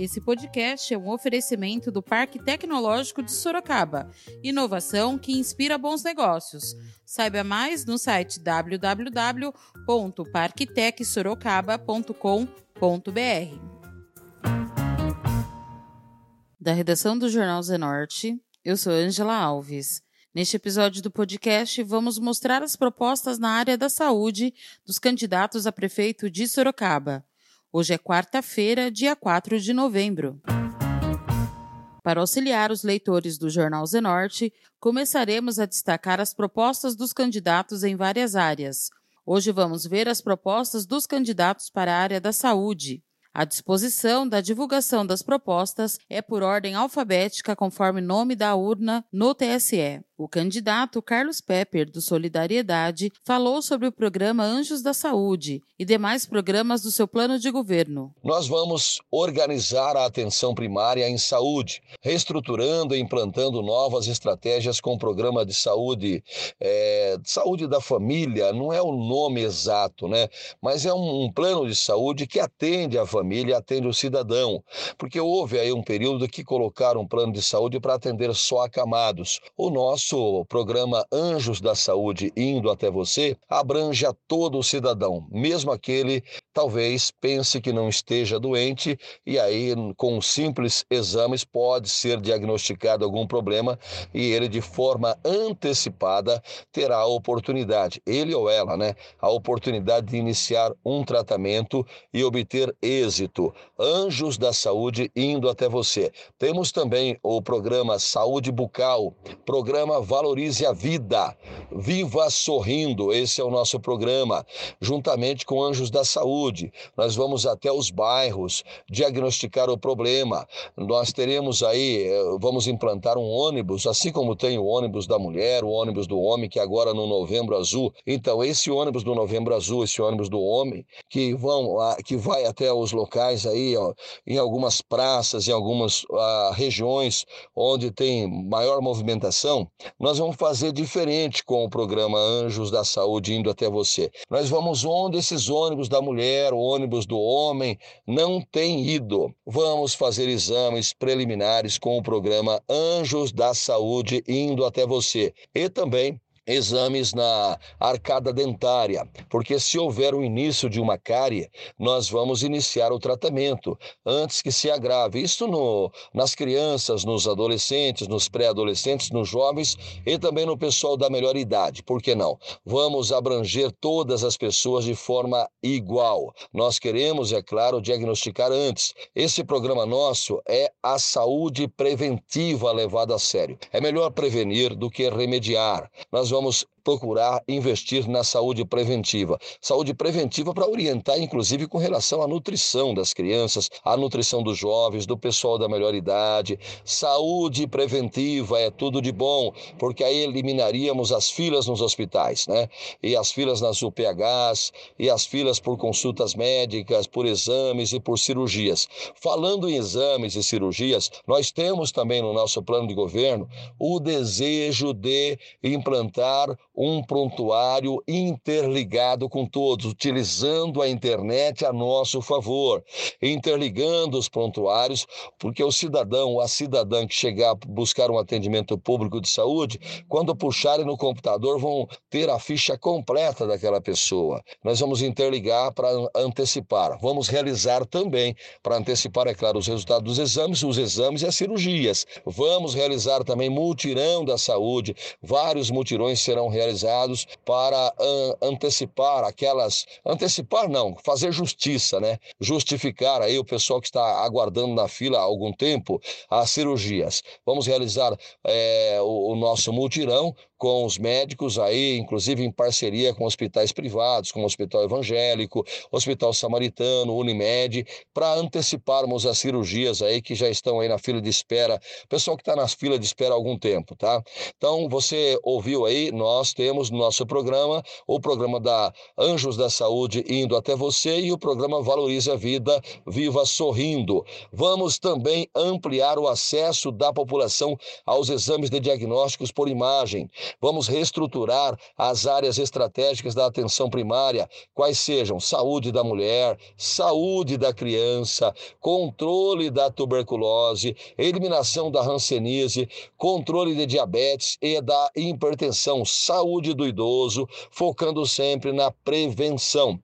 Esse podcast é um oferecimento do Parque Tecnológico de Sorocaba. Inovação que inspira bons negócios. Saiba mais no site www.parktecsorocaba.com.br. Da redação do Jornal Zenorte, eu sou Angela Alves. Neste episódio do podcast, vamos mostrar as propostas na área da saúde dos candidatos a prefeito de Sorocaba. Hoje é quarta-feira, dia 4 de novembro. Para auxiliar os leitores do Jornal Zenorte, começaremos a destacar as propostas dos candidatos em várias áreas. Hoje vamos ver as propostas dos candidatos para a área da saúde. A disposição da divulgação das propostas é por ordem alfabética conforme nome da urna no TSE. O candidato Carlos Pepper, do Solidariedade, falou sobre o programa Anjos da Saúde e demais programas do seu plano de governo. Nós vamos organizar a atenção primária em saúde, reestruturando e implantando novas estratégias com o programa de saúde, é, saúde da família, não é o nome exato, né? Mas é um, um plano de saúde que atende a família, atende o cidadão, porque houve aí um período que colocaram um plano de saúde para atender só acamados. O nosso programa Anjos da Saúde indo até você abrange a todo o cidadão, mesmo aquele talvez pense que não esteja doente e aí com simples exames pode ser diagnosticado algum problema e ele de forma antecipada terá a oportunidade, ele ou ela, né, a oportunidade de iniciar um tratamento e obter êxito. Anjos da Saúde indo até você. Temos também o programa Saúde Bucal, programa Valorize a Vida. Viva sorrindo, esse é o nosso programa. Juntamente com Anjos da Saúde, nós vamos até os bairros diagnosticar o problema. Nós teremos aí, eh, vamos implantar um ônibus, assim como tem o ônibus da mulher, o ônibus do homem, que agora no Novembro Azul. Então, esse ônibus do Novembro Azul, esse ônibus do homem, que vão que vai até os locais aí, ó, em algumas praças, em algumas uh, regiões onde tem maior movimentação, nós vamos fazer diferente com o programa Anjos da Saúde indo até você. Nós vamos onde esses ônibus da mulher, o ônibus do homem não têm ido. Vamos fazer exames preliminares com o programa Anjos da Saúde indo até você. E também exames na arcada dentária, porque se houver o início de uma cárie, nós vamos iniciar o tratamento antes que se agrave. Isso no, nas crianças, nos adolescentes, nos pré-adolescentes, nos jovens e também no pessoal da melhor idade. Por que não? Vamos abranger todas as pessoas de forma igual. Nós queremos, é claro, diagnosticar antes. Esse programa nosso é a saúde preventiva levada a sério. É melhor prevenir do que remediar. Nós vamos vamos procurar investir na saúde preventiva. Saúde preventiva para orientar, inclusive, com relação à nutrição das crianças, à nutrição dos jovens, do pessoal da melhor idade. Saúde preventiva é tudo de bom, porque aí eliminaríamos as filas nos hospitais, né? E as filas nas UPHs, e as filas por consultas médicas, por exames e por cirurgias. Falando em exames e cirurgias, nós temos também no nosso plano de governo o desejo de implantar um prontuário interligado com todos, utilizando a internet a nosso favor, interligando os prontuários, porque o cidadão, a cidadã que chegar a buscar um atendimento público de saúde, quando puxarem no computador, vão ter a ficha completa daquela pessoa. Nós vamos interligar para antecipar. Vamos realizar também, para antecipar, é claro, os resultados dos exames, os exames e as cirurgias. Vamos realizar também multirão da saúde, vários mutirões serão realizados realizados para uh, antecipar aquelas. Antecipar não, fazer justiça, né? Justificar aí o pessoal que está aguardando na fila há algum tempo as cirurgias. Vamos realizar é, o, o nosso multirão com os médicos aí, inclusive em parceria com hospitais privados, como o Hospital Evangélico, Hospital Samaritano, Unimed, para anteciparmos as cirurgias aí que já estão aí na fila de espera, pessoal que está na fila de espera há algum tempo, tá? Então, você ouviu aí, nós temos no nosso programa o programa da Anjos da Saúde indo até você e o programa Valorize a Vida, Viva Sorrindo. Vamos também ampliar o acesso da população aos exames de diagnósticos por imagem. Vamos reestruturar as áreas estratégicas da atenção primária, quais sejam saúde da mulher, saúde da criança, controle da tuberculose, eliminação da hanseníase, controle de diabetes e da hipertensão, saúde do idoso, focando sempre na prevenção.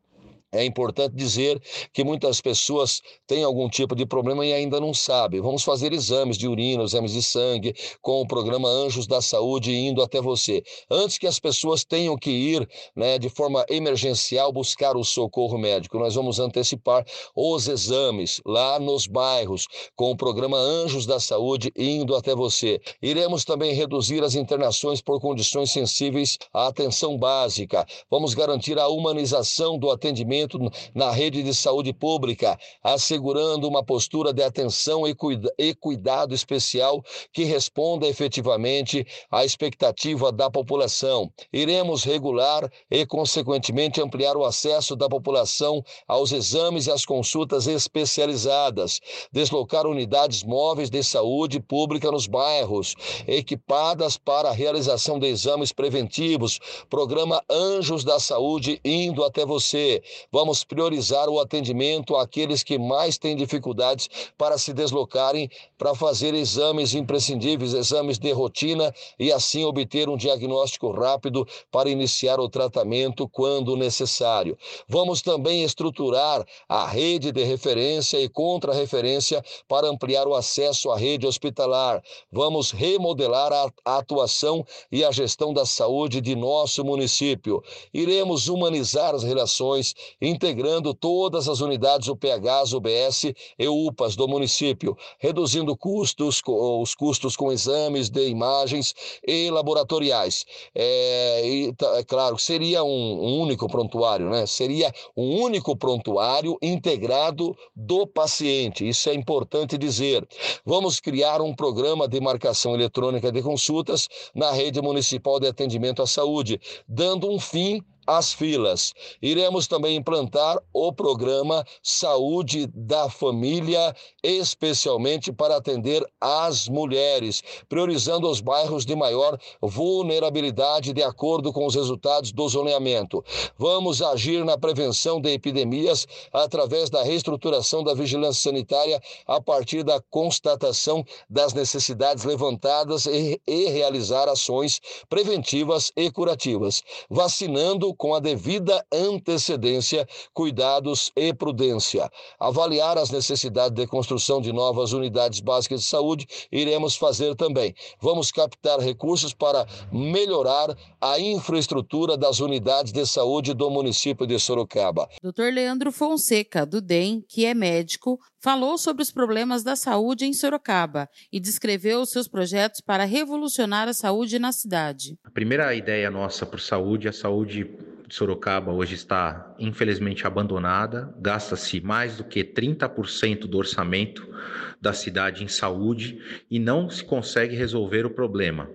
É importante dizer que muitas pessoas têm algum tipo de problema e ainda não sabem. Vamos fazer exames de urina, exames de sangue, com o programa Anjos da Saúde indo até você. Antes que as pessoas tenham que ir né, de forma emergencial buscar o socorro médico, nós vamos antecipar os exames lá nos bairros, com o programa Anjos da Saúde indo até você. Iremos também reduzir as internações por condições sensíveis à atenção básica. Vamos garantir a humanização do atendimento na rede de saúde pública, assegurando uma postura de atenção e, cuida e cuidado especial que responda efetivamente à expectativa da população. Iremos regular e, consequentemente, ampliar o acesso da população aos exames e às consultas especializadas, deslocar unidades móveis de saúde pública nos bairros, equipadas para a realização de exames preventivos, programa Anjos da Saúde indo até você, Vamos priorizar o atendimento àqueles que mais têm dificuldades para se deslocarem para fazer exames imprescindíveis, exames de rotina e assim obter um diagnóstico rápido para iniciar o tratamento quando necessário. Vamos também estruturar a rede de referência e contra-referência para ampliar o acesso à rede hospitalar. Vamos remodelar a, atuação e a gestão da saúde de nosso município. Iremos humanizar as relações integrando todas as unidades UPHs, UBS e UPAs do município, reduzindo custos, os custos com exames de imagens e laboratoriais. É, e, é claro, seria um, um único prontuário, né? Seria um único prontuário integrado do paciente. Isso é importante dizer. Vamos criar um programa de marcação eletrônica de consultas na rede municipal de atendimento à saúde, dando um fim as filas. Iremos também implantar o programa Saúde da Família, especialmente para atender as mulheres, priorizando os bairros de maior vulnerabilidade de acordo com os resultados do zoneamento. Vamos agir na prevenção de epidemias através da reestruturação da vigilância sanitária a partir da constatação das necessidades levantadas e, e realizar ações preventivas e curativas, vacinando com a devida antecedência, cuidados e prudência. Avaliar as necessidades de construção de novas unidades básicas de saúde, iremos fazer também. Vamos captar recursos para melhorar a infraestrutura das unidades de saúde do município de Sorocaba. Dr. Leandro Fonseca, do DEM, que é médico, falou sobre os problemas da saúde em Sorocaba e descreveu os seus projetos para revolucionar a saúde na cidade. A primeira ideia nossa por saúde, a saúde de Sorocaba hoje está infelizmente abandonada, gasta-se mais do que 30% do orçamento da cidade em saúde e não se consegue resolver o problema.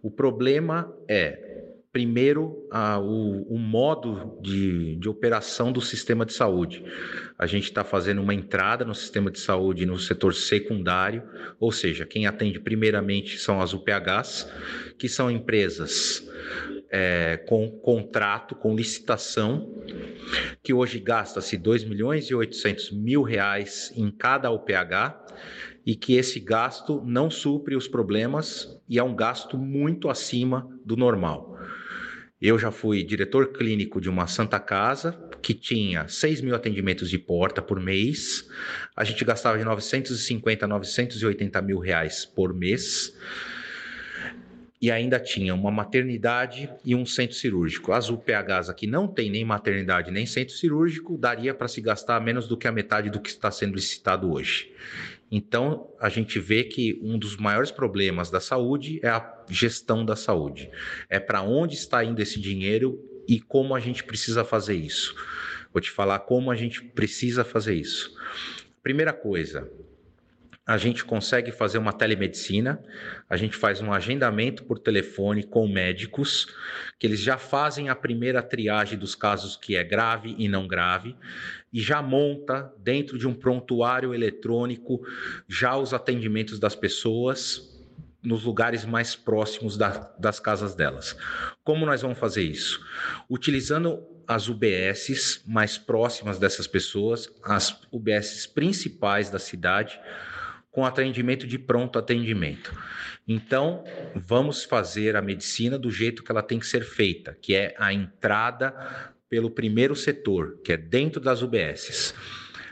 O problema é primeiro, a, o, o, modo de, de operação do sistema de saúde. A gente está fazendo uma entrada no sistema de saúde no setor secundário, ou seja, quem atende primeiramente são as UPHs, que são empresas é, com contrato, com licitação, que hoje gasta-se 2 milhões e 800 mil reais em cada UPH e que esse gasto não supre os problemas e é um gasto muito acima do normal. Eu já fui diretor clínico de uma Santa Casa que tinha 6 mil atendimentos de porta por mês. A gente gastava de 950 a 980 mil reais por mês e ainda tinha uma maternidade e um centro cirúrgico. As UPHs aqui não tem nem maternidade nem centro cirúrgico, daria para se gastar menos do que a metade do que está sendo licitado hoje. Então, a gente vê que um dos maiores problemas da saúde é a gestão da saúde. É para onde está indo esse dinheiro e como a gente precisa fazer isso. Vou te falar como a gente precisa fazer isso. Primeira coisa, a gente consegue fazer uma telemedicina, a gente faz um agendamento por telefone com médicos, que eles já fazem a primeira triagem dos casos que é grave e não grave, e já monta dentro de um prontuário eletrônico já os atendimentos das pessoas nos lugares mais próximos da, das casas delas. Como nós vamos fazer isso? Utilizando as UBSs mais próximas dessas pessoas, as UBSs principais da cidade, com atendimento de pronto atendimento. Então, vamos fazer a medicina do jeito que ela tem que ser feita, que é a entrada pelo primeiro setor, que é dentro das UBSs.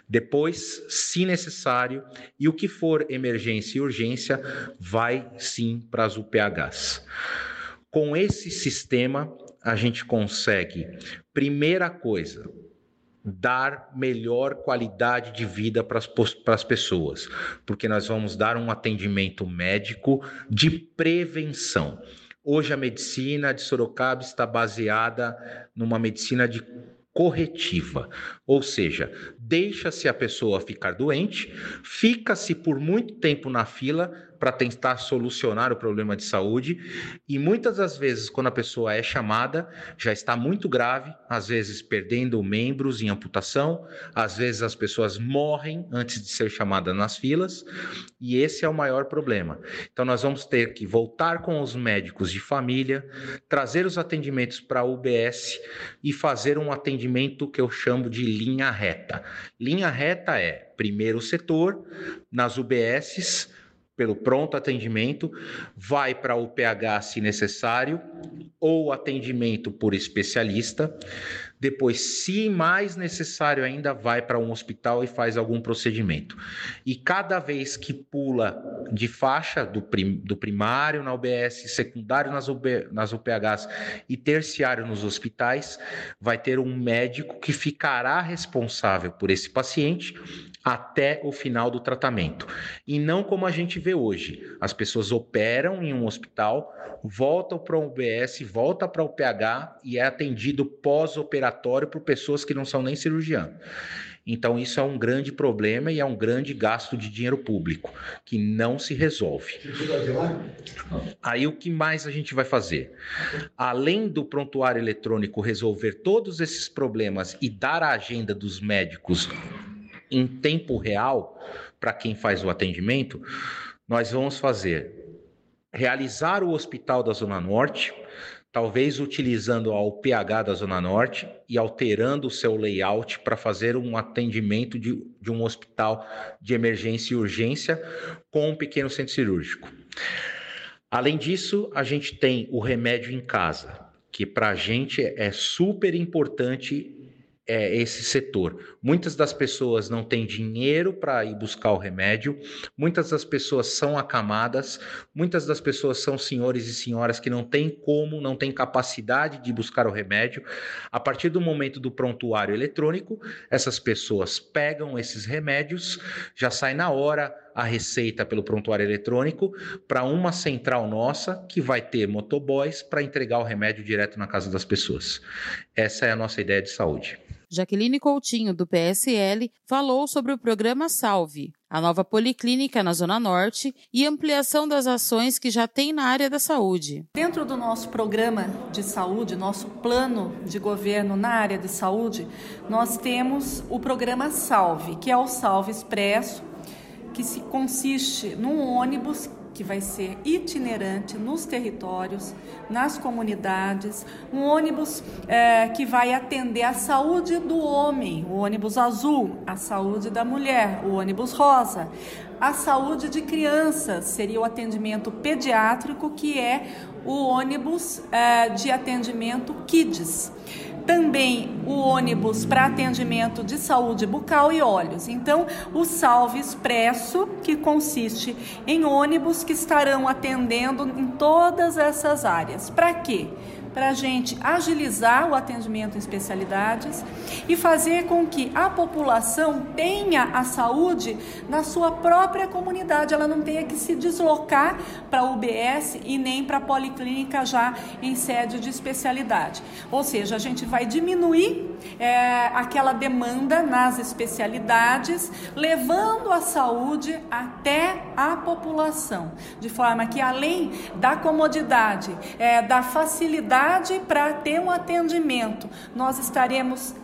Depois, se necessário, e o que for emergência e urgência, vai sim para as UPHs. Com esse sistema, a gente consegue, primeira coisa, dar melhor qualidade de vida para as pessoas, porque nós vamos dar um atendimento médico de prevenção. Hoje a medicina de Sorocaba está baseada numa medicina de corretiva, ou seja, deixa-se a pessoa ficar doente, fica-se por muito tempo na fila para tentar solucionar o problema de saúde. E muitas das vezes, quando a pessoa é chamada, já está muito grave, às vezes perdendo membros em amputação, às vezes as pessoas morrem antes de ser chamada nas filas, e esse é o maior problema. Então, nós vamos ter que voltar com os médicos de família, trazer os atendimentos para a UBS e fazer um atendimento que eu chamo de linha reta. Linha reta é primeiro setor, nas UBSs pelo pronto atendimento, vai para o PH se necessário, ou atendimento por especialista. Depois, se mais necessário ainda, vai para um hospital e faz algum procedimento. E cada vez que pula de faixa do, prim, do primário na UBS, secundário nas, UB, nas UPHs e terciário nos hospitais, vai ter um médico que ficará responsável por esse paciente até o final do tratamento. E não como a gente vê hoje. As pessoas operam em um hospital, voltam para o UBS, volta para o PH e é atendido pós-operatório por pessoas que não são nem cirurgião. Então, isso é um grande problema e é um grande gasto de dinheiro público que não se resolve. Aí, o que mais a gente vai fazer? Além do prontuário eletrônico resolver todos esses problemas e dar a agenda dos médicos em tempo real para quem faz o atendimento, nós vamos fazer realizar o hospital da Zona Norte, talvez utilizando a UPH da Zona Norte e alterando o seu layout para fazer um atendimento de, de um hospital de emergência e urgência com um pequeno centro cirúrgico. Além disso, a gente tem o remédio em casa, que para a gente é super importante é, esse setor. Muitas das pessoas não têm dinheiro para ir buscar o remédio, muitas das pessoas são acamadas, muitas das pessoas são senhores e senhoras que não têm como, não têm capacidade de buscar o remédio. A partir do momento do prontuário eletrônico, essas pessoas pegam esses remédios, já sai na hora a receita pelo prontuário eletrônico para uma central nossa que vai ter motoboys para entregar o remédio direto na casa das pessoas. Essa é a nossa ideia de saúde. Jaqueline Coutinho, do PSL, falou sobre o programa Salve, a nova policlínica na Zona Norte e ampliação das ações que já tem na área da saúde. Dentro do nosso programa de saúde, nosso plano de governo na área de saúde, nós temos o programa Salve, que é o Salve Expresso, que se consiste num ônibus que vai ser itinerante nos territórios, nas comunidades, um ônibus é, que vai atender a saúde do homem, o ônibus azul, a saúde da mulher, o ônibus rosa, a saúde de crianças, seria o atendimento pediátrico, que é o ônibus é, de atendimento KIDS também o ônibus para atendimento de saúde bucal e olhos. Então, o Salve Expresso, que consiste em ônibus que estarão atendendo em todas essas áreas. Para quê? Para a gente agilizar o atendimento em especialidades e fazer com que a população tenha a saúde na sua própria comunidade, ela não tenha que se deslocar para a UBS e nem para a policlínica já em sede de especialidade. Ou seja, a gente vai diminuir é, aquela demanda nas especialidades, levando a saúde até a população, de forma que além da comodidade, é, da facilidade para ter um atendimento. Nós estaremos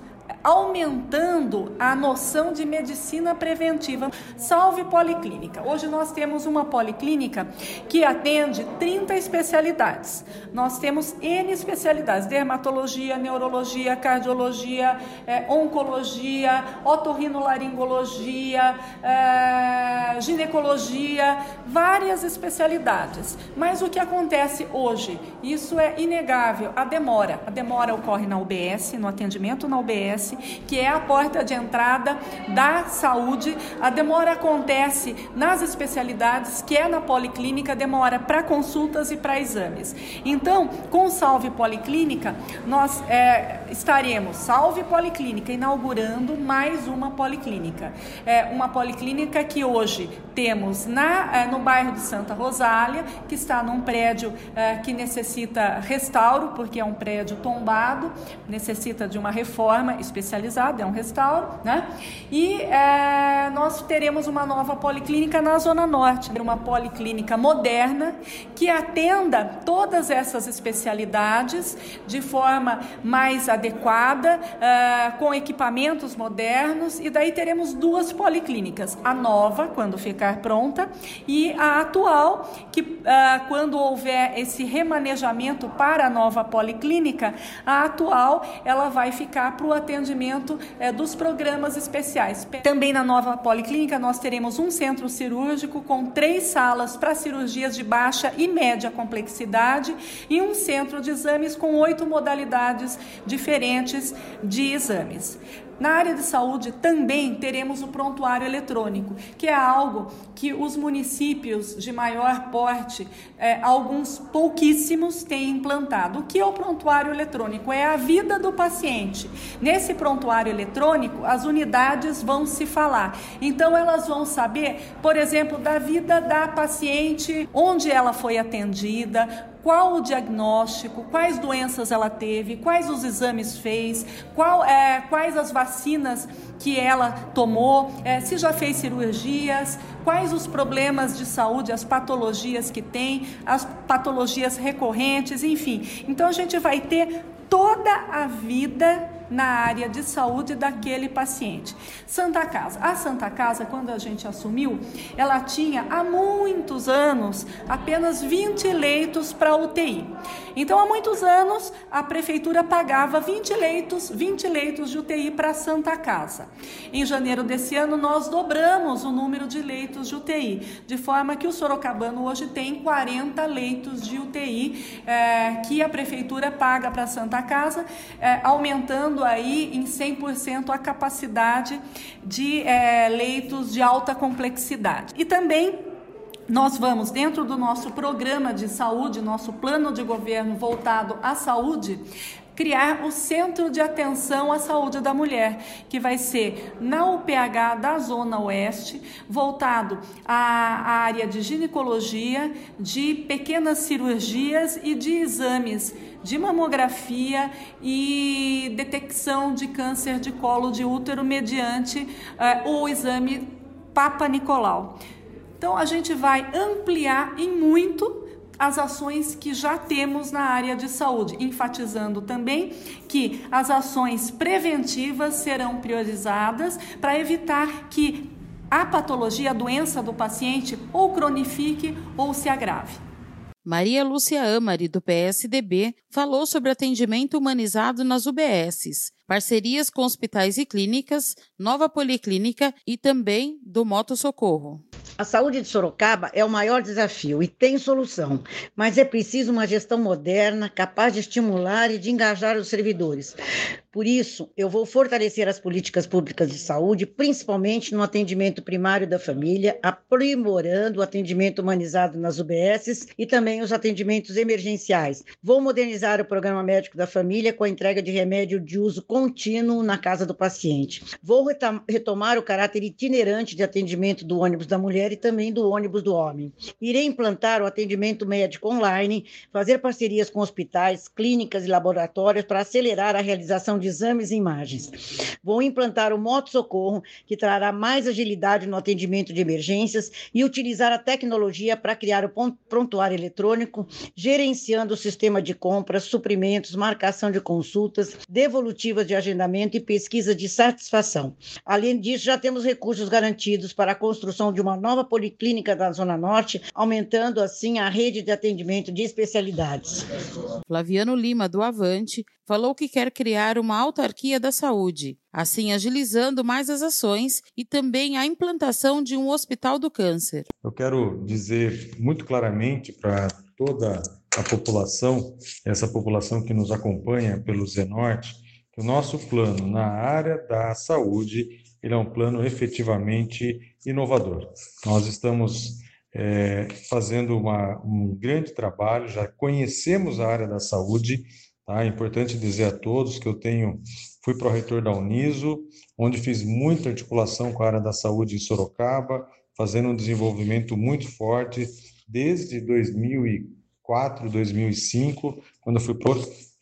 aumentando a noção de medicina preventiva. Salve Policlínica. Hoje nós temos uma policlínica que atende 30 especialidades. Nós temos N especialidades: dermatologia, neurologia, cardiologia, é, oncologia, otorrinolaringologia, é, ginecologia, várias especialidades. Mas o que acontece hoje? Isso é inegável, a demora. A demora ocorre na UBS, no atendimento na UBS que é a porta de entrada da saúde. A demora acontece nas especialidades, que é na policlínica, demora para consultas e para exames. Então, com o Salve Policlínica, nós é, estaremos, Salve Policlínica, inaugurando mais uma policlínica. É uma policlínica que hoje temos na, é, no bairro de Santa Rosália, que está num prédio é, que necessita restauro, porque é um prédio tombado, necessita de uma reforma específica especializado, é um restauro, né? E é, nós teremos uma nova policlínica na Zona Norte, uma policlínica moderna que atenda todas essas especialidades de forma mais adequada, é, com equipamentos modernos, e daí teremos duas policlínicas, a nova, quando ficar pronta, e a atual, que é, quando houver esse remanejamento para a nova policlínica, a atual ela vai ficar para o atendimento atendimento é, dos programas especiais. Também na nova policlínica nós teremos um centro cirúrgico com três salas para cirurgias de baixa e média complexidade e um centro de exames com oito modalidades diferentes de exames. Na área de saúde também teremos o prontuário eletrônico, que é algo que os municípios de maior porte, é, alguns pouquíssimos, têm implantado. O que é o prontuário eletrônico? É a vida do paciente. Nesse prontuário eletrônico, as unidades vão se falar. Então, elas vão saber, por exemplo, da vida da paciente, onde ela foi atendida, qual o diagnóstico, quais doenças ela teve, quais os exames fez, qual, é, quais as vacinas que ela tomou, é, se já fez cirurgias, quais os problemas de saúde, as patologias que tem, as patologias recorrentes, enfim. Então a gente vai ter toda a vida na área de saúde daquele paciente. Santa Casa. A Santa Casa, quando a gente assumiu, ela tinha há muitos anos apenas 20 leitos para UTI. Então, há muitos anos, a prefeitura pagava 20 leitos, 20 leitos de UTI para Santa Casa. Em janeiro desse ano, nós dobramos o número de leitos de UTI, de forma que o Sorocabano hoje tem 40 leitos de UTI é, que a prefeitura paga para Santa Casa, é, aumentando aí em 100% a capacidade de é, leitos de alta complexidade. E também nós vamos, dentro do nosso programa de saúde, nosso plano de governo voltado à saúde, criar o Centro de Atenção à Saúde da Mulher, que vai ser na UPH da Zona Oeste, voltado à área de ginecologia, de pequenas cirurgias e de exames de mamografia e detecção de câncer de colo de útero mediante uh, o exame Papa Nicolau. Então a gente vai ampliar em muito as ações que já temos na área de saúde, enfatizando também que as ações preventivas serão priorizadas para evitar que a patologia, a doença do paciente ou cronifique ou se agrave. Maria Lúcia Amari, do PSDB, falou sobre atendimento humanizado nas UBSs, parcerias com hospitais e clínicas, nova policlínica e também do Moto Socorro. A saúde de Sorocaba é o maior desafio e tem solução, mas é preciso uma gestão moderna, capaz de estimular e de engajar os servidores. Por isso, eu vou fortalecer as políticas públicas de saúde, principalmente no atendimento primário da família, aprimorando o atendimento humanizado nas UBSs e também os atendimentos emergenciais. Vou modernizar o programa médico da família com a entrega de remédio de uso contínuo na casa do paciente. Vou retomar o caráter itinerante de atendimento do ônibus da mulher e também do ônibus do homem. Irei implantar o atendimento médico online, fazer parcerias com hospitais, clínicas e laboratórios para acelerar a realização de exames e imagens. Vou implantar o Moto Socorro, que trará mais agilidade no atendimento de emergências e utilizar a tecnologia para criar o prontuário eletrônico, gerenciando o sistema de compras, suprimentos, marcação de consultas, devolutiva de agendamento e pesquisa de satisfação. Além disso, já temos recursos garantidos para a construção de uma nova policlínica da Zona Norte, aumentando assim a rede de atendimento de especialidades. Flaviano Lima, do Avante, falou que quer criar uma autarquia da saúde, assim agilizando mais as ações e também a implantação de um hospital do câncer. Eu quero dizer muito claramente para toda a população, essa população que nos acompanha pelo Zenorte, que o nosso plano na área da saúde ele é um plano efetivamente inovador. Nós estamos é, fazendo uma, um grande trabalho, já conhecemos a área da saúde, tá? É importante dizer a todos que eu tenho, fui pró-reitor da Uniso, onde fiz muita articulação com a área da saúde em Sorocaba, fazendo um desenvolvimento muito forte desde 2004 2004, 2005, quando eu fui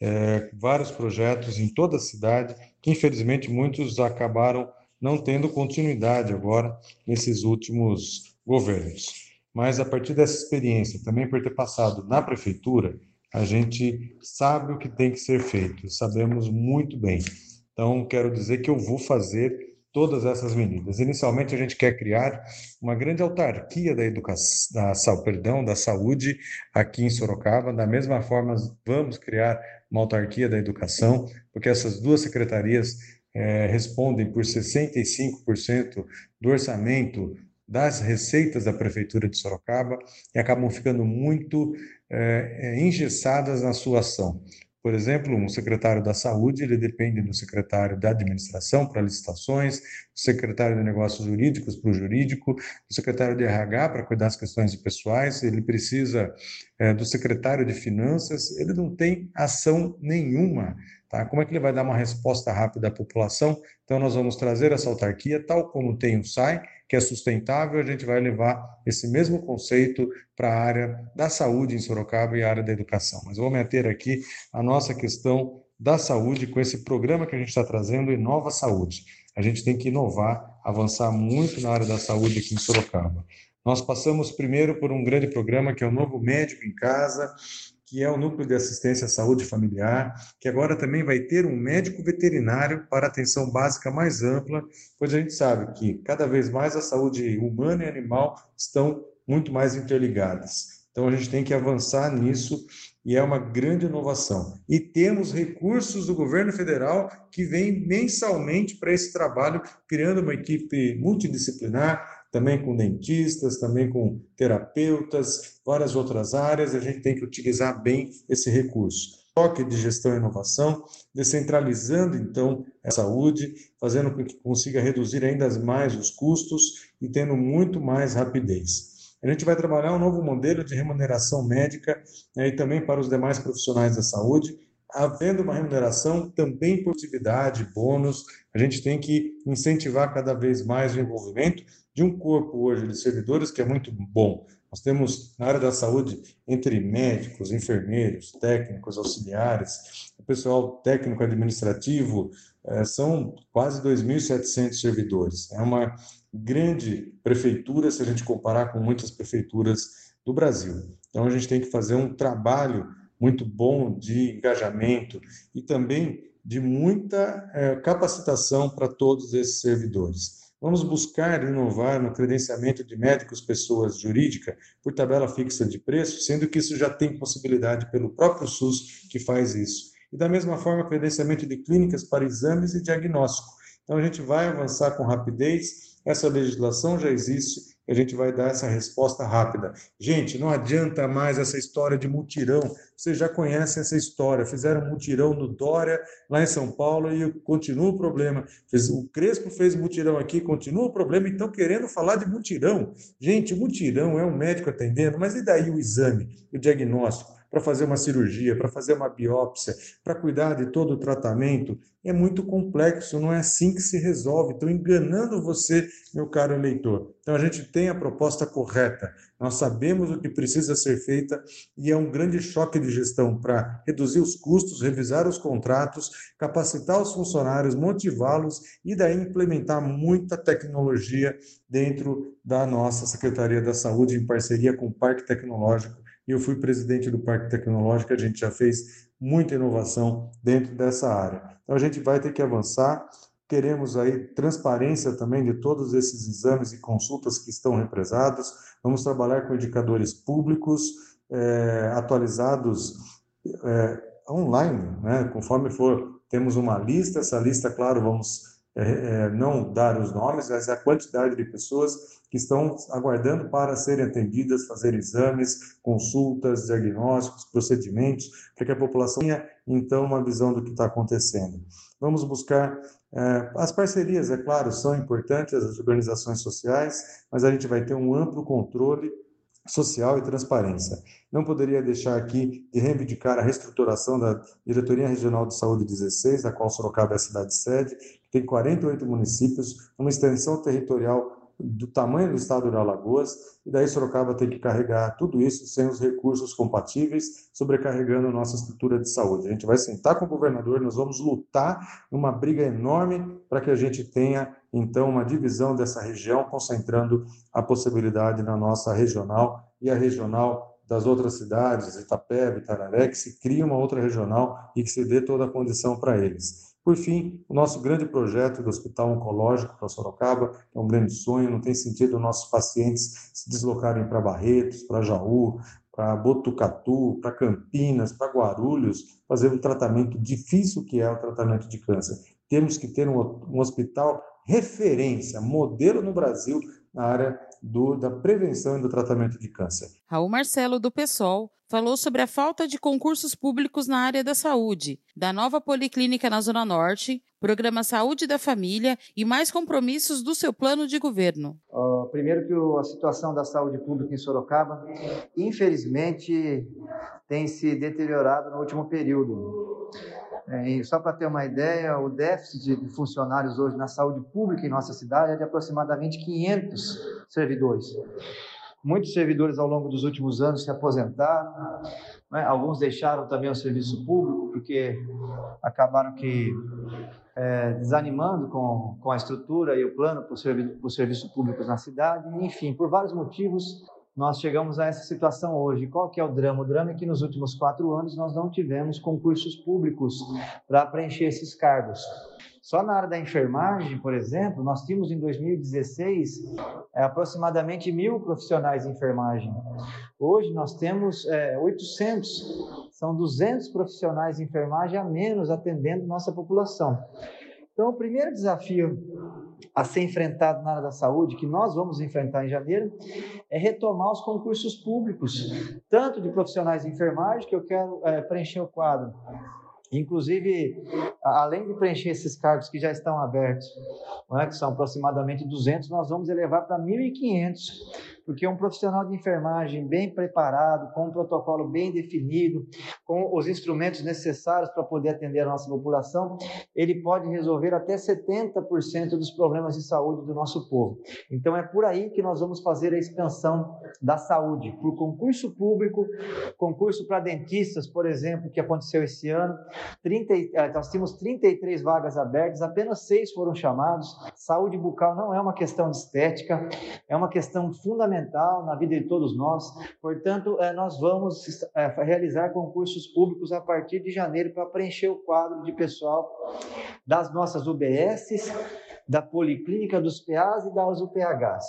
é, vários projetos em toda a cidade, que infelizmente muitos acabaram não tendo continuidade agora nesses últimos governos. Mas a partir dessa experiência, também por ter passado na prefeitura, a gente sabe o que tem que ser feito, sabemos muito bem. Então, quero dizer que eu vou fazer todas essas medidas. Inicialmente, a gente quer criar uma grande autarquia da educação, da, perdão, da saúde aqui em Sorocaba. Da mesma forma, vamos criar uma autarquia da educação, porque essas duas secretarias é, respondem por 65% do orçamento das receitas da prefeitura de Sorocaba e acabam ficando muito é, engessadas na sua ação. Por exemplo, um secretário da saúde, ele depende do secretário da administração para licitações, do secretário de negócios jurídicos para o jurídico, do secretário de RH para cuidar das questões pessoais, ele precisa é, do secretário de finanças, ele não tem ação nenhuma Tá? Como é que ele vai dar uma resposta rápida à população? Então, nós vamos trazer essa autarquia, tal como tem o SAI, que é sustentável, a gente vai levar esse mesmo conceito para a área da saúde em Sorocaba e a área da educação. Mas vou meter aqui a nossa questão da saúde com esse programa que a gente está trazendo, Inova Saúde. A gente tem que inovar, avançar muito na área da saúde aqui em Sorocaba. Nós passamos primeiro por um grande programa que é o Novo Médico em Casa, que é o Núcleo de Assistência à Saúde Familiar, que agora também vai ter um médico veterinário para atenção básica mais ampla, pois a gente sabe que cada vez mais a saúde humana e animal estão muito mais interligadas. Então a gente tem que avançar nisso e é uma grande inovação. E temos recursos do governo federal que vem mensalmente para esse trabalho, criando uma equipe multidisciplinar, também com dentistas, também com terapeutas, várias outras áreas, a gente tem que utilizar bem esse recurso. Toque de gestão e inovação, descentralizando então a saúde, fazendo com que consiga reduzir ainda mais os custos e tendo muito mais rapidez. A gente vai trabalhar um novo modelo de remuneração médica né, e também para os demais profissionais da saúde, havendo uma remuneração também por atividade, bônus, a gente tem que incentivar cada vez mais o envolvimento de um corpo hoje de servidores que é muito bom. Nós temos na área da saúde, entre médicos, enfermeiros, técnicos, auxiliares, pessoal técnico administrativo, eh, são quase 2.700 servidores. É uma grande prefeitura se a gente comparar com muitas prefeituras do Brasil. Então a gente tem que fazer um trabalho muito bom de engajamento e também de muita eh, capacitação para todos esses servidores. Vamos buscar inovar no credenciamento de médicos pessoas jurídica por tabela fixa de preço, sendo que isso já tem possibilidade pelo próprio SUS que faz isso. E da mesma forma, credenciamento de clínicas para exames e diagnóstico. Então a gente vai avançar com rapidez, essa legislação já existe, a gente vai dar essa resposta rápida. Gente, não adianta mais essa história de mutirão. Vocês já conhecem essa história. Fizeram mutirão no Dória, lá em São Paulo, e continua o problema. O Crespo fez mutirão aqui, continua o problema. Então, querendo falar de mutirão. Gente, mutirão é um médico atendendo, mas e daí o exame, o diagnóstico? Para fazer uma cirurgia, para fazer uma biópsia, para cuidar de todo o tratamento. É muito complexo, não é assim que se resolve. Estão enganando você, meu caro eleitor. Então a gente tem a proposta correta, nós sabemos o que precisa ser feita e é um grande choque de gestão para reduzir os custos, revisar os contratos, capacitar os funcionários, motivá-los e daí implementar muita tecnologia dentro da nossa Secretaria da Saúde em parceria com o Parque Tecnológico eu fui presidente do Parque Tecnológico, a gente já fez muita inovação dentro dessa área. Então a gente vai ter que avançar. Queremos aí transparência também de todos esses exames e consultas que estão represados. Vamos trabalhar com indicadores públicos é, atualizados é, online, né? conforme for. Temos uma lista, essa lista, claro, vamos é, é, não dar os nomes, mas a quantidade de pessoas que estão aguardando para serem atendidas, fazer exames, consultas, diagnósticos, procedimentos, para que a população tenha, então, uma visão do que está acontecendo. Vamos buscar é, as parcerias, é claro, são importantes, as organizações sociais, mas a gente vai ter um amplo controle social e transparência. Não poderia deixar aqui de reivindicar a reestruturação da Diretoria Regional de Saúde 16, da qual Sorocaba é a cidade sede, que tem 48 municípios, uma extensão territorial do tamanho do estado de Alagoas, e daí Sorocaba tem que carregar tudo isso sem os recursos compatíveis, sobrecarregando a nossa estrutura de saúde. A gente vai sentar com o governador, nós vamos lutar uma briga enorme para que a gente tenha, então, uma divisão dessa região, concentrando a possibilidade na nossa regional e a regional das outras cidades, Itapeva, Itararé, que se cria uma outra regional e que se dê toda a condição para eles. Por fim, o nosso grande projeto do Hospital Oncológico para Sorocaba é um grande sonho, não tem sentido nossos pacientes se deslocarem para Barretos, para Jaú, para Botucatu, para Campinas, para Guarulhos, fazer um tratamento difícil que é o tratamento de câncer. Temos que ter um, um hospital referência, modelo no Brasil na área do, da prevenção e do tratamento de câncer. Raul Marcelo, do PSOL, falou sobre a falta de concursos públicos na área da saúde, da nova policlínica na Zona Norte, programa Saúde da Família e mais compromissos do seu plano de governo. Uh, primeiro que o, a situação da saúde pública em Sorocaba, infelizmente, tem se deteriorado no último período. É, só para ter uma ideia, o déficit de funcionários hoje na saúde pública em nossa cidade é de aproximadamente 500 servidores. Muitos servidores ao longo dos últimos anos se aposentaram, né? alguns deixaram também o serviço público porque acabaram que é, desanimando com, com a estrutura e o plano para os serviços públicos na cidade. Enfim, por vários motivos, nós chegamos a essa situação hoje. Qual que é o drama? O drama é que nos últimos quatro anos nós não tivemos concursos públicos para preencher esses cargos. Só na área da enfermagem, por exemplo, nós tínhamos em 2016 é, aproximadamente mil profissionais de enfermagem. Hoje nós temos é, 800, são 200 profissionais de enfermagem a menos atendendo nossa população. Então, o primeiro desafio a ser enfrentado na área da saúde, que nós vamos enfrentar em janeiro, é retomar os concursos públicos, tanto de profissionais de enfermagem, que eu quero é, preencher o quadro. Inclusive, além de preencher esses cargos que já estão abertos, é, que são aproximadamente 200, nós vamos elevar para 1.500 porque um profissional de enfermagem bem preparado, com um protocolo bem definido, com os instrumentos necessários para poder atender a nossa população, ele pode resolver até 70% dos problemas de saúde do nosso povo. Então é por aí que nós vamos fazer a expansão da saúde, por concurso público, concurso para dentistas, por exemplo, que aconteceu esse ano, 30, eh, nós tínhamos 33 vagas abertas, apenas seis foram chamados. Saúde bucal não é uma questão de estética, é uma questão fundamental fundamental na vida de todos nós. Portanto, eh, nós vamos eh, realizar concursos públicos a partir de janeiro para preencher o quadro de pessoal das nossas UBSs, da Policlínica dos PAs e das UPHs.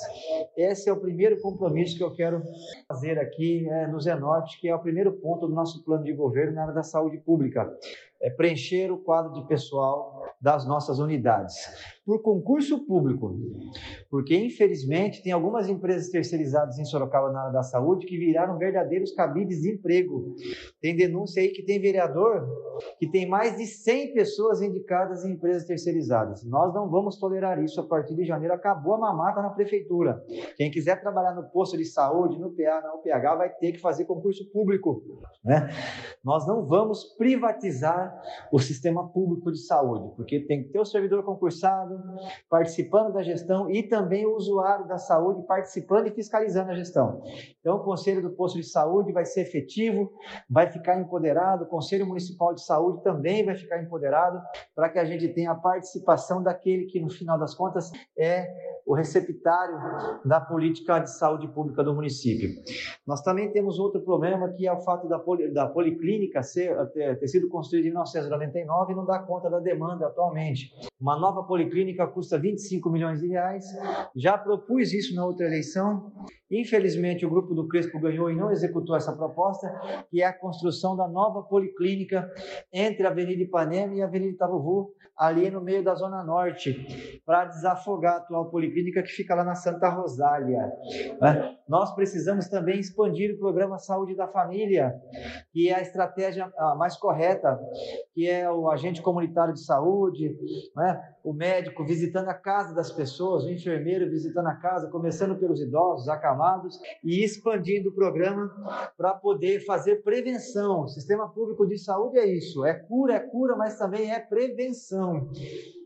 Esse é o primeiro compromisso que eu quero fazer aqui é, no Zenorte, que é o primeiro ponto do nosso plano de governo na área da saúde pública. É preencher o quadro de pessoal das nossas unidades por concurso público, porque infelizmente tem algumas empresas terceirizadas em Sorocaba na área da saúde que viraram verdadeiros cabides de emprego. Tem denúncia aí que tem vereador que tem mais de 100 pessoas indicadas em empresas terceirizadas. Nós não vamos tolerar isso a partir de janeiro. Acabou a mamata na prefeitura. Quem quiser trabalhar no posto de saúde, no PA, na UPH, vai ter que fazer concurso público. Né? Nós não vamos privatizar o sistema público de saúde, porque tem que ter o servidor concursado participando da gestão e também o usuário da saúde participando e fiscalizando a gestão. Então, o Conselho do Posto de Saúde vai ser efetivo, vai ficar empoderado, o Conselho Municipal de Saúde também vai ficar empoderado, para que a gente tenha a participação daquele que, no final das contas, é o receptário da política de saúde pública do município. Nós também temos outro problema que é o fato da, poli, da policlínica ser, ter, ter sido construída em 1999 e não dar conta da demanda atualmente. Uma nova policlínica custa 25 milhões de reais. Já propus isso na outra eleição. Infelizmente, o grupo do Crespo ganhou e não executou essa proposta, que é a construção da nova policlínica entre a Avenida Ipanema e a Avenida Itavuvu, ali no meio da Zona Norte, para desafogar a atual policlínica que fica lá na Santa Rosália. Né? Nós precisamos também expandir o programa Saúde da Família, que é a estratégia mais correta, que é o agente comunitário de saúde, né? O médico visitando a casa das pessoas, o enfermeiro visitando a casa, começando pelos idosos, acamados, e expandindo o programa para poder fazer prevenção. O sistema público de saúde é isso: é cura, é cura, mas também é prevenção.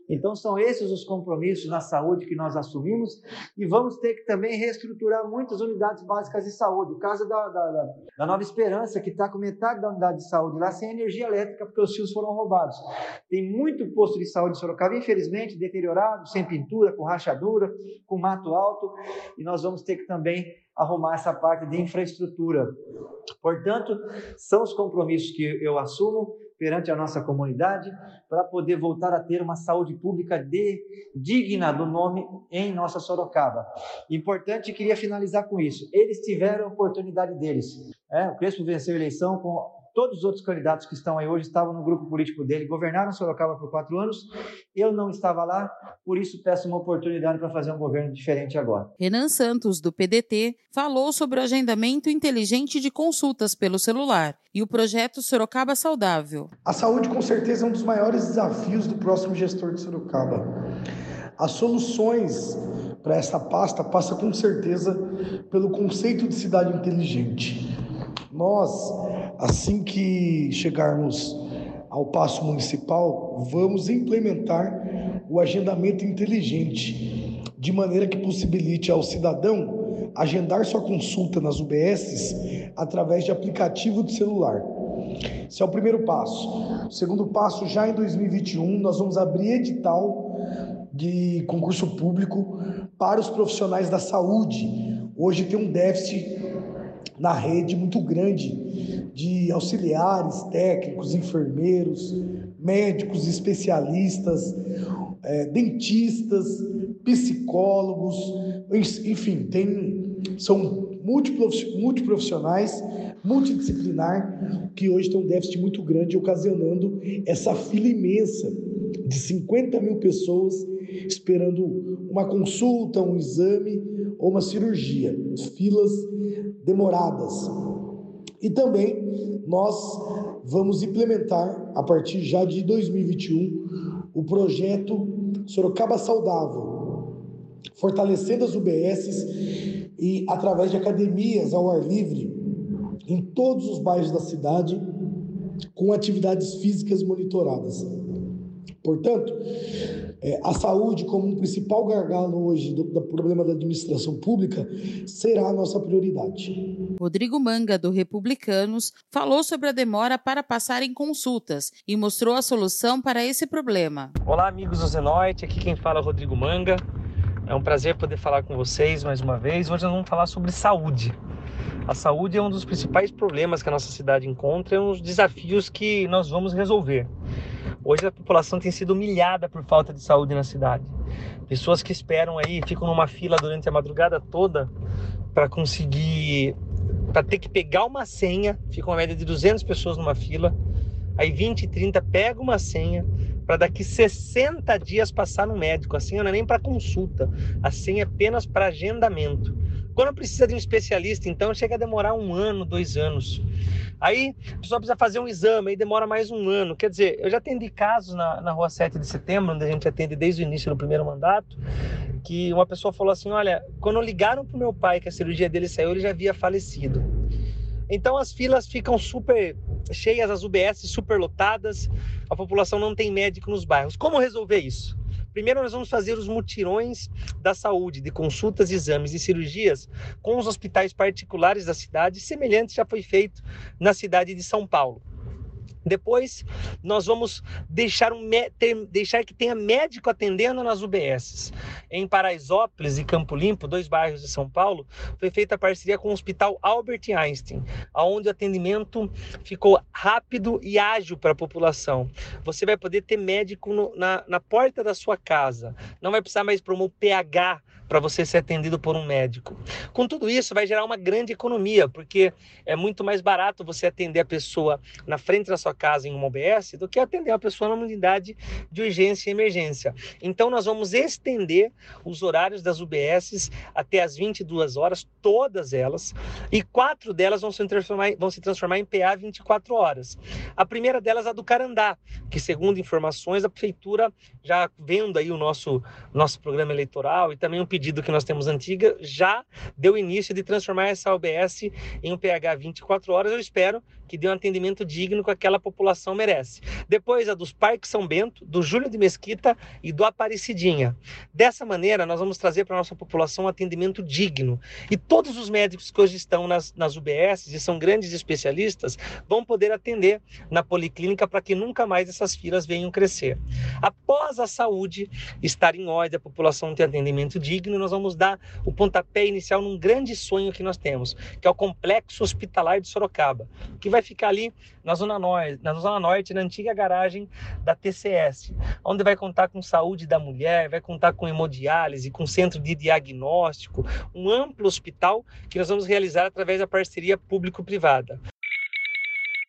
Então, são esses os compromissos na saúde que nós assumimos e vamos ter que também reestruturar muitas unidades básicas de saúde. O caso da, da, da Nova Esperança, que está com metade da unidade de saúde lá sem energia elétrica, porque os fios foram roubados. Tem muito posto de saúde em Sorocaba, infelizmente, deteriorado, sem pintura, com rachadura, com mato alto, e nós vamos ter que também arrumar essa parte de infraestrutura. Portanto, são os compromissos que eu assumo perante a nossa comunidade para poder voltar a ter uma saúde pública de, digna do nome em nossa Sorocaba. Importante, queria finalizar com isso. Eles tiveram a oportunidade deles. É, o Crespo venceu a eleição com Todos os outros candidatos que estão aí hoje estavam no grupo político dele, governaram Sorocaba por quatro anos. Eu não estava lá, por isso peço uma oportunidade para fazer um governo diferente agora. Renan Santos, do PDT, falou sobre o agendamento inteligente de consultas pelo celular e o projeto Sorocaba Saudável. A saúde, com certeza, é um dos maiores desafios do próximo gestor de Sorocaba. As soluções para essa pasta passa com certeza pelo conceito de cidade inteligente. Nós assim que chegarmos ao passo municipal, vamos implementar o agendamento inteligente, de maneira que possibilite ao cidadão agendar sua consulta nas UBSs através de aplicativo de celular. Esse é o primeiro passo. O segundo passo, já em 2021, nós vamos abrir edital de concurso público para os profissionais da saúde. Hoje tem um déficit na rede muito grande de auxiliares, técnicos, enfermeiros, médicos, especialistas, é, dentistas, psicólogos, enfim, tem, são multiprofissionais, multidisciplinar, que hoje tem um déficit muito grande, ocasionando essa fila imensa de 50 mil pessoas esperando uma consulta, um exame ou uma cirurgia. Filas demoradas. E também nós vamos implementar, a partir já de 2021, o projeto Sorocaba Saudável, fortalecendo as UBSs e através de academias ao ar livre em todos os bairros da cidade, com atividades físicas monitoradas. Portanto, é, a saúde como um principal gargalo hoje do, do, problema da administração pública será a nossa prioridade. Rodrigo Manga, do Republicanos, falou sobre a demora para passar em consultas e mostrou a solução para esse problema. Olá, amigos do Zenoite, aqui quem fala é Rodrigo Manga. É um prazer poder falar com vocês mais uma vez. Hoje nós vamos falar sobre saúde. A saúde é um dos principais problemas que a nossa cidade encontra, é um dos desafios que nós vamos resolver. Hoje a população tem sido humilhada por falta de saúde na cidade. Pessoas que esperam aí, ficam numa fila durante a madrugada toda para conseguir, para ter que pegar uma senha, fica uma média de 200 pessoas numa fila, aí 20, 30 pega uma senha para daqui 60 dias passar no médico. A senha não é nem para consulta, a senha é apenas para agendamento. Quando precisa de um especialista, então chega a demorar um ano, dois anos. Aí a pessoa precisa fazer um exame, aí demora mais um ano. Quer dizer, eu já atendi casos na, na rua 7 de setembro, onde a gente atende desde o início do primeiro mandato, que uma pessoa falou assim: olha, quando ligaram para o meu pai que a cirurgia dele saiu, ele já havia falecido. Então as filas ficam super cheias, as UBS super lotadas, a população não tem médico nos bairros. Como resolver isso? Primeiro, nós vamos fazer os mutirões da saúde, de consultas, exames e cirurgias com os hospitais particulares da cidade, semelhante já foi feito na cidade de São Paulo. Depois, nós vamos deixar, um, ter, deixar que tenha médico atendendo nas UBSs. Em Paraisópolis e Campo Limpo, dois bairros de São Paulo, foi feita a parceria com o Hospital Albert Einstein, onde o atendimento ficou rápido e ágil para a população. Você vai poder ter médico no, na, na porta da sua casa. Não vai precisar mais promover PH para você ser atendido por um médico. Com tudo isso, vai gerar uma grande economia, porque é muito mais barato você atender a pessoa na frente da sua casa em uma OBS do que atender a pessoa numa unidade de urgência e emergência. Então, nós vamos estender os horários das UBSs até as 22 horas, todas elas, e quatro delas vão se transformar, vão se transformar em PA 24 horas. A primeira delas é a do Carandá, que, segundo informações, a prefeitura, já vendo aí o nosso, nosso programa eleitoral e também um pedido que nós temos antiga, já deu início de transformar essa OBS em um PH 24 horas. Eu espero que dê um atendimento digno que aquela população merece. Depois a dos Parques São Bento, do Júlio de Mesquita e do Aparecidinha. Dessa maneira, nós vamos trazer para a nossa população um atendimento digno. E todos os médicos que hoje estão nas, nas UBS e são grandes especialistas vão poder atender na policlínica para que nunca mais essas filas venham crescer. Após a saúde estar em ordem, a população ter atendimento digno, nós vamos dar o pontapé inicial num grande sonho que nós temos, que é o Complexo Hospitalar de Sorocaba, que vai vai ficar ali na Zona Norte, na Zona Norte, na antiga garagem da TCS, onde vai contar com saúde da mulher, vai contar com hemodiálise, com centro de diagnóstico, um amplo hospital que nós vamos realizar através da parceria público-privada.